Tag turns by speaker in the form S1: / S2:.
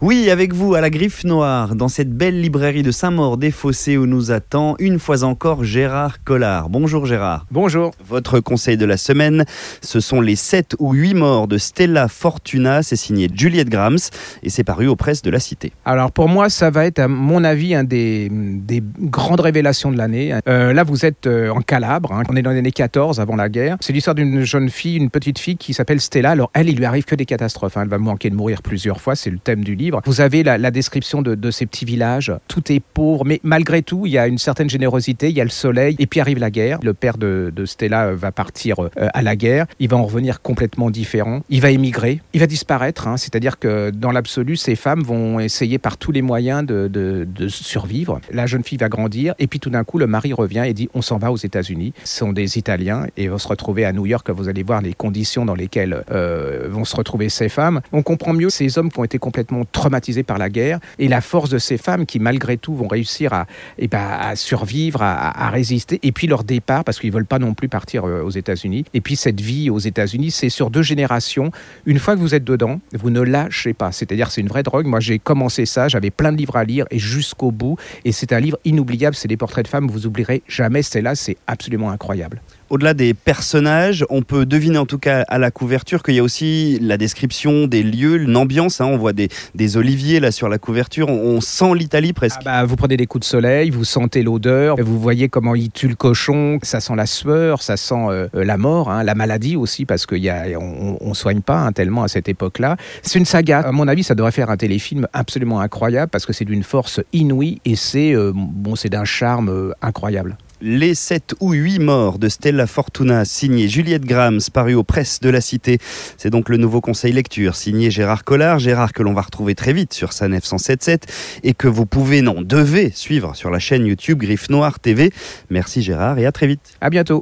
S1: Oui, avec vous à la Griffe Noire, dans cette belle librairie de Saint-Maur-des-Fossés où nous attend une fois encore Gérard Collard. Bonjour Gérard.
S2: Bonjour.
S1: Votre conseil de la semaine, ce sont les 7 ou 8 morts de Stella Fortuna. C'est signé Juliette Grams et c'est paru aux presses de la Cité.
S2: Alors pour moi, ça va être à mon avis un des, des grandes révélations de l'année. Euh, là, vous êtes euh, en Calabre, hein. on est dans les années 14 avant la guerre. C'est l'histoire d'une jeune fille, une petite fille qui s'appelle Stella. Alors elle, il lui arrive que des catastrophes. hein. Elle va manquer de mourir plusieurs fois, c'est le thème du livre. Vous avez la, description de, ces petits villages. Tout est pauvre, mais malgré tout, il y a une certaine générosité, il y a le soleil, et puis arrive la guerre. Le père de, Stella va partir euh, à la guerre, il va en revenir complètement différent, il va émigrer, il va disparaître, hein. c'est-à-dire que dans l'absolu, ces femmes vont essayer par tous les moyens de, survivre. La jeune fille va grandir, et puis tout d'un coup, le mari revient et dit on s'en va aux États-Unis. Ce sont des Italiens, et vont se retrouver à New York, vous allez voir les conditions dans lesquelles euh, vont se retrouver ces femmes. On comprend mieux ces hommes qui ont été complètement traumatisés par la guerre. Et la force de ces femmes qui malgré tout vont réussir à, eh ben, à survivre, à, résister. Et puis leur départ parce qu'ils veulent pas non plus partir euh, aux États-Unis. Et puis cette vie aux États-Unis c'est sur deux générations. Une fois que vous êtes dedans vous ne lâchez pas. C'est-à-dire c'est une vraie drogue. Moi j'ai commencé ça. J'avais plein de livres à lire et jusqu'au bout. Et c'est un livre inoubliable. C'est des portraits de femmes. Vous oublierez jamais. C'est là. C'est absolument incroyable
S1: au-delà des personnages, on peut deviner en tout cas à la couverture qu'il y a aussi la description des lieux, une ambiance. Hein, on voit des, oliviers là sur la couverture. On, sent l'Italie presque.
S2: Ah bah, vous prenez des coups de soleil, vous sentez l'odeur, vous voyez comment il tue le cochon. Ça sent la sueur, ça sent euh, la mort, hein, la maladie aussi parce qu'on on, on soigne pas hein, tellement à cette époque-là. C'est une saga. À mon avis, ça devrait faire un téléfilm absolument incroyable parce que c'est d'une force inouïe et c'est euh, bon, c'est d'un charme euh, incroyable.
S1: Les 7 ou 8 morts de Stella Fortuna, signé Juliette Grams, paru aux presses de la Cité. C'est donc le nouveau conseil lecture, signé Gérard Collard. Gérard que l'on va retrouver très vite sur sa 977 et que vous pouvez, non, devez suivre sur la chaîne YouTube Griffe Noire TV. Merci Gérard et à très vite.
S2: À bientôt.